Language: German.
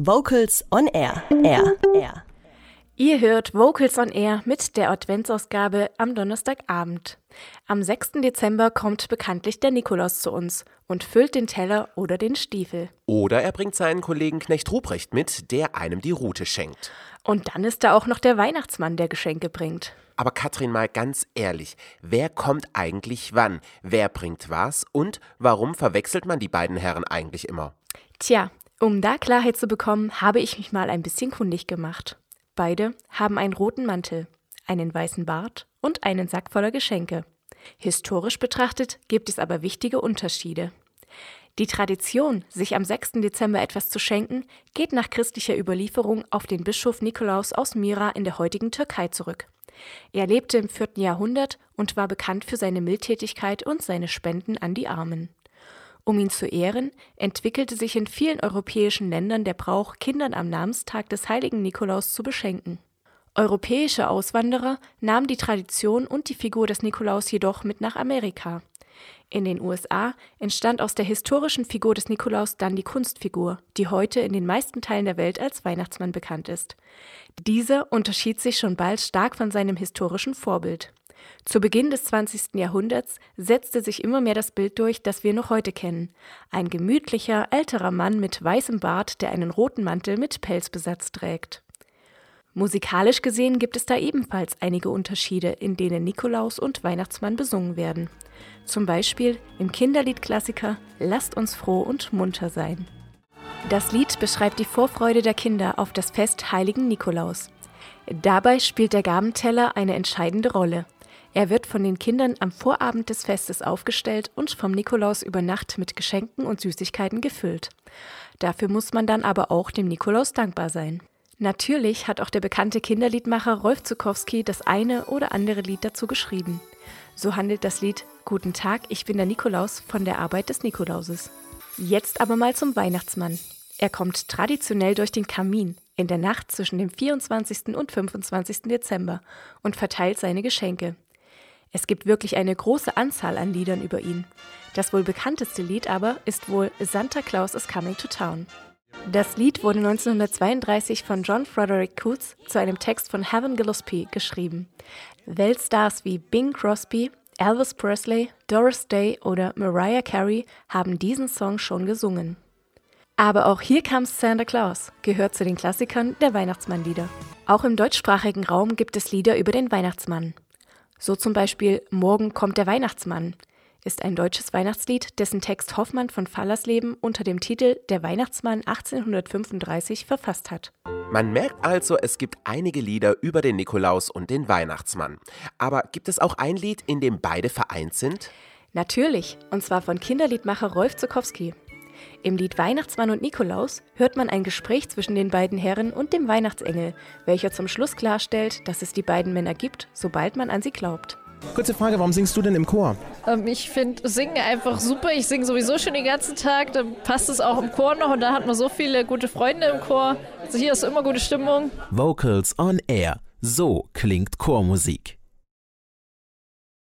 Vocals on Air. Air. Air. Ihr hört Vocals on Air mit der Adventsausgabe am Donnerstagabend. Am 6. Dezember kommt bekanntlich der Nikolaus zu uns und füllt den Teller oder den Stiefel. Oder er bringt seinen Kollegen Knecht Ruprecht mit, der einem die Route schenkt. Und dann ist da auch noch der Weihnachtsmann, der Geschenke bringt. Aber Katrin, mal ganz ehrlich, wer kommt eigentlich wann? Wer bringt was? Und warum verwechselt man die beiden Herren eigentlich immer? Tja, um da Klarheit zu bekommen, habe ich mich mal ein bisschen kundig gemacht. Beide haben einen roten Mantel, einen weißen Bart und einen Sack voller Geschenke. Historisch betrachtet gibt es aber wichtige Unterschiede. Die Tradition, sich am 6. Dezember etwas zu schenken, geht nach christlicher Überlieferung auf den Bischof Nikolaus aus Myra in der heutigen Türkei zurück. Er lebte im 4. Jahrhundert und war bekannt für seine Mildtätigkeit und seine Spenden an die Armen. Um ihn zu ehren, entwickelte sich in vielen europäischen Ländern der Brauch, Kindern am Namenstag des heiligen Nikolaus zu beschenken. Europäische Auswanderer nahmen die Tradition und die Figur des Nikolaus jedoch mit nach Amerika. In den USA entstand aus der historischen Figur des Nikolaus dann die Kunstfigur, die heute in den meisten Teilen der Welt als Weihnachtsmann bekannt ist. Dieser unterschied sich schon bald stark von seinem historischen Vorbild. Zu Beginn des 20. Jahrhunderts setzte sich immer mehr das Bild durch, das wir noch heute kennen. Ein gemütlicher, älterer Mann mit weißem Bart, der einen roten Mantel mit Pelzbesatz trägt. Musikalisch gesehen gibt es da ebenfalls einige Unterschiede, in denen Nikolaus und Weihnachtsmann besungen werden. Zum Beispiel im Kinderliedklassiker Lasst uns froh und munter sein. Das Lied beschreibt die Vorfreude der Kinder auf das Fest Heiligen Nikolaus. Dabei spielt der Gabenteller eine entscheidende Rolle. Er wird von den Kindern am Vorabend des Festes aufgestellt und vom Nikolaus über Nacht mit Geschenken und Süßigkeiten gefüllt. Dafür muss man dann aber auch dem Nikolaus dankbar sein. Natürlich hat auch der bekannte Kinderliedmacher Rolf Zukowski das eine oder andere Lied dazu geschrieben. So handelt das Lied Guten Tag, ich bin der Nikolaus von der Arbeit des Nikolauses. Jetzt aber mal zum Weihnachtsmann. Er kommt traditionell durch den Kamin in der Nacht zwischen dem 24. und 25. Dezember und verteilt seine Geschenke. Es gibt wirklich eine große Anzahl an Liedern über ihn. Das wohl bekannteste Lied aber ist wohl Santa Claus is Coming to Town. Das Lied wurde 1932 von John Frederick Coots zu einem Text von Heaven Gillespie geschrieben. Weltstars wie Bing Crosby, Elvis Presley, Doris Day oder Mariah Carey haben diesen Song schon gesungen. Aber auch Hier Comes Santa Claus gehört zu den Klassikern der Weihnachtsmannlieder. Auch im deutschsprachigen Raum gibt es Lieder über den Weihnachtsmann. So zum Beispiel Morgen kommt der Weihnachtsmann, ist ein deutsches Weihnachtslied, dessen Text Hoffmann von Fallersleben unter dem Titel Der Weihnachtsmann 1835 verfasst hat. Man merkt also, es gibt einige Lieder über den Nikolaus und den Weihnachtsmann. Aber gibt es auch ein Lied, in dem beide vereint sind? Natürlich, und zwar von Kinderliedmacher Rolf Zukowski. Im Lied Weihnachtsmann und Nikolaus hört man ein Gespräch zwischen den beiden Herren und dem Weihnachtsengel, welcher zum Schluss klarstellt, dass es die beiden Männer gibt, sobald man an sie glaubt. Kurze Frage, warum singst du denn im Chor? Ähm, ich finde Singen einfach super. Ich singe sowieso schon den ganzen Tag. Dann passt es auch im Chor noch und da hat man so viele gute Freunde im Chor. Also hier ist immer gute Stimmung. Vocals on Air. So klingt Chormusik.